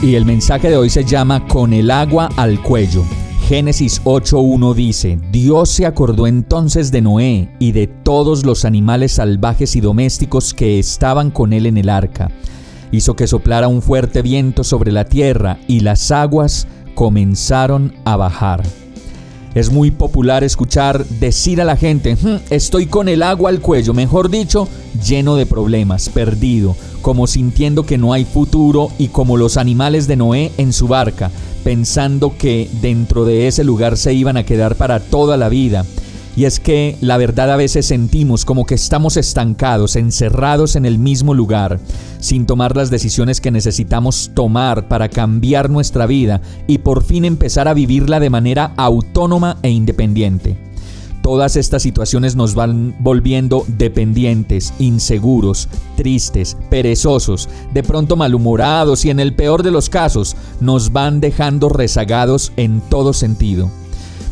Y el mensaje de hoy se llama Con el agua al cuello. Génesis 8.1 dice, Dios se acordó entonces de Noé y de todos los animales salvajes y domésticos que estaban con él en el arca. Hizo que soplara un fuerte viento sobre la tierra y las aguas comenzaron a bajar. Es muy popular escuchar decir a la gente, estoy con el agua al cuello, mejor dicho, lleno de problemas, perdido, como sintiendo que no hay futuro y como los animales de Noé en su barca, pensando que dentro de ese lugar se iban a quedar para toda la vida. Y es que la verdad a veces sentimos como que estamos estancados, encerrados en el mismo lugar, sin tomar las decisiones que necesitamos tomar para cambiar nuestra vida y por fin empezar a vivirla de manera autónoma e independiente. Todas estas situaciones nos van volviendo dependientes, inseguros, tristes, perezosos, de pronto malhumorados y en el peor de los casos nos van dejando rezagados en todo sentido.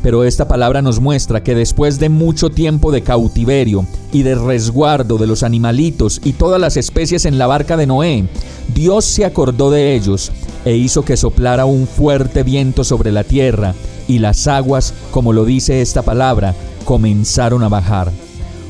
Pero esta palabra nos muestra que después de mucho tiempo de cautiverio y de resguardo de los animalitos y todas las especies en la barca de Noé, Dios se acordó de ellos e hizo que soplara un fuerte viento sobre la tierra y las aguas, como lo dice esta palabra, comenzaron a bajar.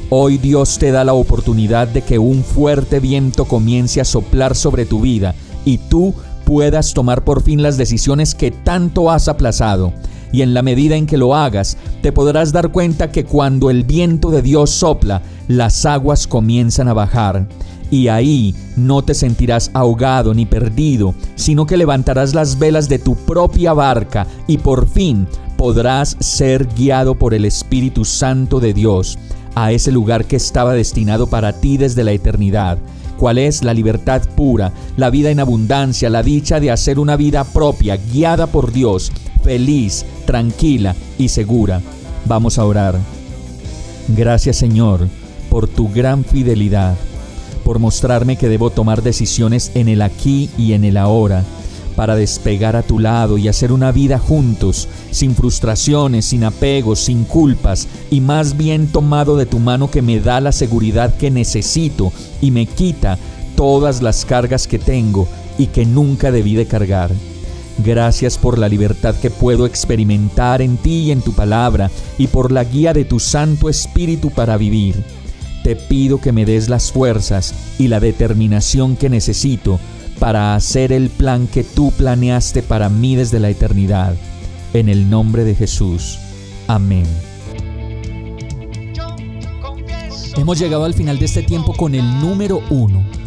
Hoy Dios te da la oportunidad de que un fuerte viento comience a soplar sobre tu vida y tú puedas tomar por fin las decisiones que tanto has aplazado. Y en la medida en que lo hagas, te podrás dar cuenta que cuando el viento de Dios sopla, las aguas comienzan a bajar. Y ahí no te sentirás ahogado ni perdido, sino que levantarás las velas de tu propia barca y por fin podrás ser guiado por el Espíritu Santo de Dios a ese lugar que estaba destinado para ti desde la eternidad. ¿Cuál es la libertad pura, la vida en abundancia, la dicha de hacer una vida propia, guiada por Dios, feliz, tranquila y segura? Vamos a orar. Gracias Señor por tu gran fidelidad, por mostrarme que debo tomar decisiones en el aquí y en el ahora para despegar a tu lado y hacer una vida juntos, sin frustraciones, sin apegos, sin culpas, y más bien tomado de tu mano que me da la seguridad que necesito y me quita todas las cargas que tengo y que nunca debí de cargar. Gracias por la libertad que puedo experimentar en ti y en tu palabra, y por la guía de tu Santo Espíritu para vivir. Te pido que me des las fuerzas y la determinación que necesito para hacer el plan que tú planeaste para mí desde la eternidad. En el nombre de Jesús. Amén. Hemos llegado al final de este tiempo con el número uno.